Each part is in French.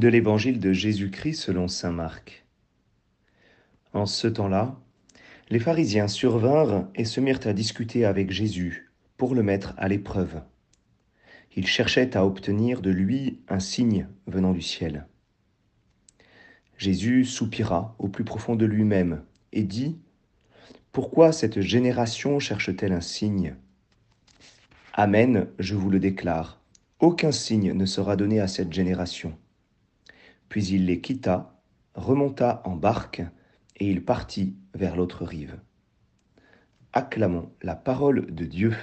De l'Évangile de Jésus-Christ selon Saint Marc. En ce temps-là, les pharisiens survinrent et se mirent à discuter avec Jésus pour le mettre à l'épreuve. Ils cherchaient à obtenir de lui un signe venant du ciel. Jésus soupira au plus profond de lui-même et dit, Pourquoi cette génération cherche-t-elle un signe? Amen, je vous le déclare, aucun signe ne sera donné à cette génération. Puis il les quitta, remonta en barque, et il partit vers l'autre rive. Acclamons la parole de Dieu.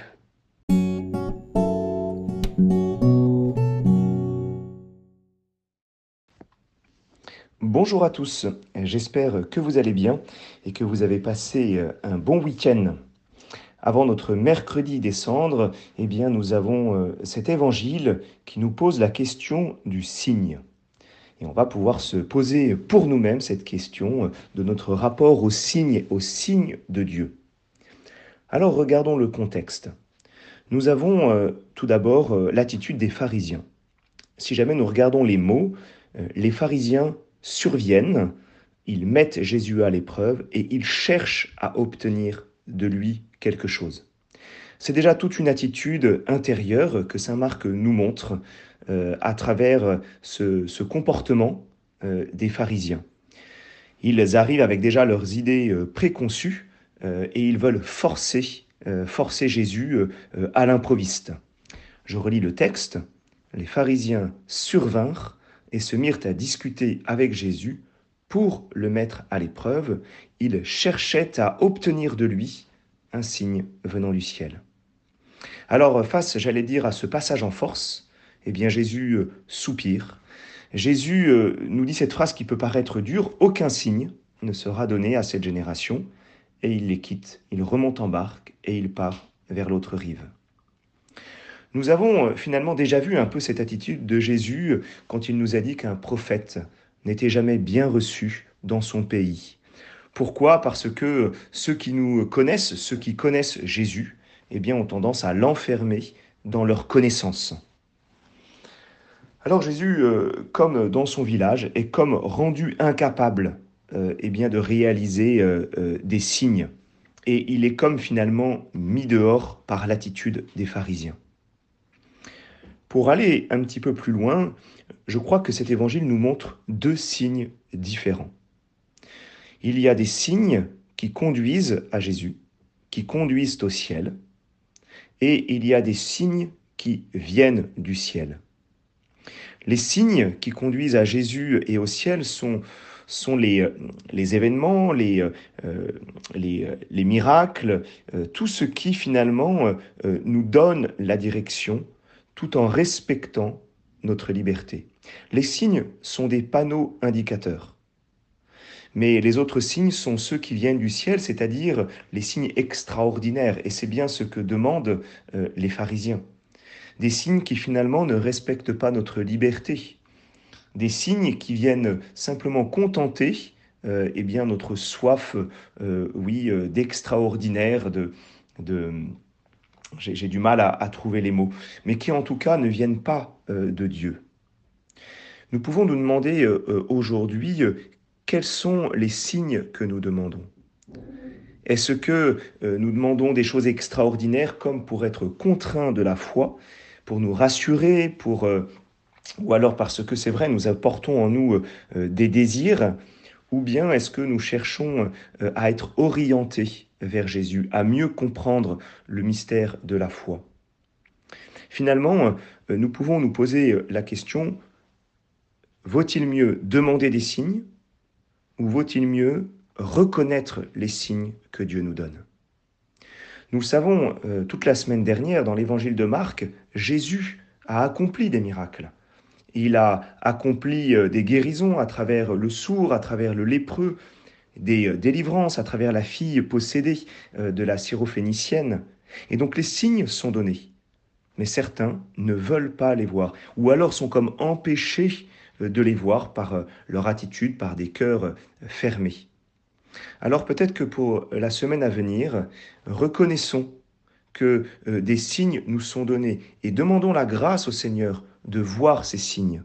Bonjour à tous, j'espère que vous allez bien et que vous avez passé euh, un bon week-end. Avant notre mercredi des cendres, eh bien, nous avons euh, cet évangile qui nous pose la question du signe. Et on va pouvoir se poser pour nous-mêmes cette question euh, de notre rapport au signe, au signe de Dieu. Alors regardons le contexte. Nous avons euh, tout d'abord euh, l'attitude des pharisiens. Si jamais nous regardons les mots, les pharisiens surviennent, ils mettent Jésus à l'épreuve et ils cherchent à obtenir de lui quelque chose. C'est déjà toute une attitude intérieure que Saint Marc nous montre à travers ce, comportement euh, des pharisiens. Ils arrivent avec déjà leurs idées euh, préconçues et ils veulent forcer, forcer Jésus à l'improviste. Je relis le texte. Les pharisiens survinrent et se mirent à discuter avec Jésus pour le mettre à l'épreuve. Ils cherchaient à obtenir de lui un signe venant du ciel. Alors face, j'allais dire, à ce passage en force, eh bien Jésus euh, soupire. Jésus euh, nous dit cette phrase qui peut paraître dure, aucun signe ne sera donné à cette génération, et il les quitte, il remonte en barque et il part vers l'autre rive. Nous avons euh, finalement déjà vu un peu cette attitude de Jésus quand il nous a dit qu'un prophète n'était jamais bien reçu dans son pays. Pourquoi? Parce que ceux qui nous connaissent, ceux qui connaissent Jésus, eh bien, ont tendance à l'enfermer dans leur connaissance. Alors Jésus, euh, comme dans son village, est comme rendu incapable euh, eh bien, de réaliser euh, des signes. Et il est comme finalement mis dehors par l'attitude des pharisiens. Pour aller un petit peu plus loin, je crois que cet évangile nous montre deux signes différents. Il y a des signes qui conduisent à Jésus, qui conduisent au ciel, et il y a des signes qui viennent du ciel. Les signes qui conduisent à Jésus et au ciel sont, sont les, événements, les, euh, les, miracles, euh, tout ce qui finalement euh, nous donne la direction tout en respectant notre liberté. Les signes sont des panneaux indicateurs. Mais les autres signes sont ceux qui viennent du ciel, c'est-à-dire les signes extraordinaires. Et c'est bien ce que demandent les pharisiens des signes qui finalement ne respectent pas notre liberté, des signes qui viennent simplement contenter euh, eh bien notre soif, euh, oui, euh, d'extraordinaire, de, de j'ai du mal à, trouver les mots, mais qui en tout cas ne viennent pas de Dieu. Nous pouvons nous demander aujourd'hui quels sont les signes que nous demandons? Est-ce que nous demandons des choses extraordinaires comme pour être contraints de la foi? Pour nous rassurer, euh, ou alors parce que c'est vrai, nous apportons en nous euh, des désirs, ou bien est-ce que nous cherchons euh, à être orientés vers Jésus, à mieux comprendre le mystère de la foi. Finalement, nous pouvons nous poser la question, vaut-il mieux demander des signes ou vaut-il mieux reconnaître les signes que Dieu nous donne? Nous savons, euh, toute la semaine dernière, dans l'évangile de Marc, Jésus a accompli des miracles. Il a accompli euh, des guérisons à travers le sourd, à travers le lépreux, des euh, délivrances à travers la fille possédée de la syrophénicienne. Et donc les signes sont donnés. Mais certains ne veulent pas les voir, ou alors sont comme empêchés de les voir par leur attitude, par des cœurs fermés. Alors peut-être que pour la semaine à venir, reconnaissons que euh, des signes nous sont donnés et demandons la grâce au Seigneur de voir ces signes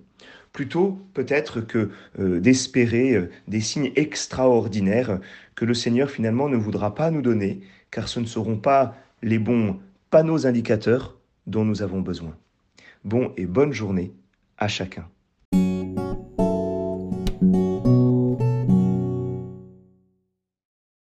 plutôt peut-être que euh, d'espérer euh, des signes extraordinaires que le Seigneur finalement ne voudra pas nous donner, car ce ne seront pas les bons panneaux indicateurs dont nous avons besoin. Bon et bonne journée à chacun.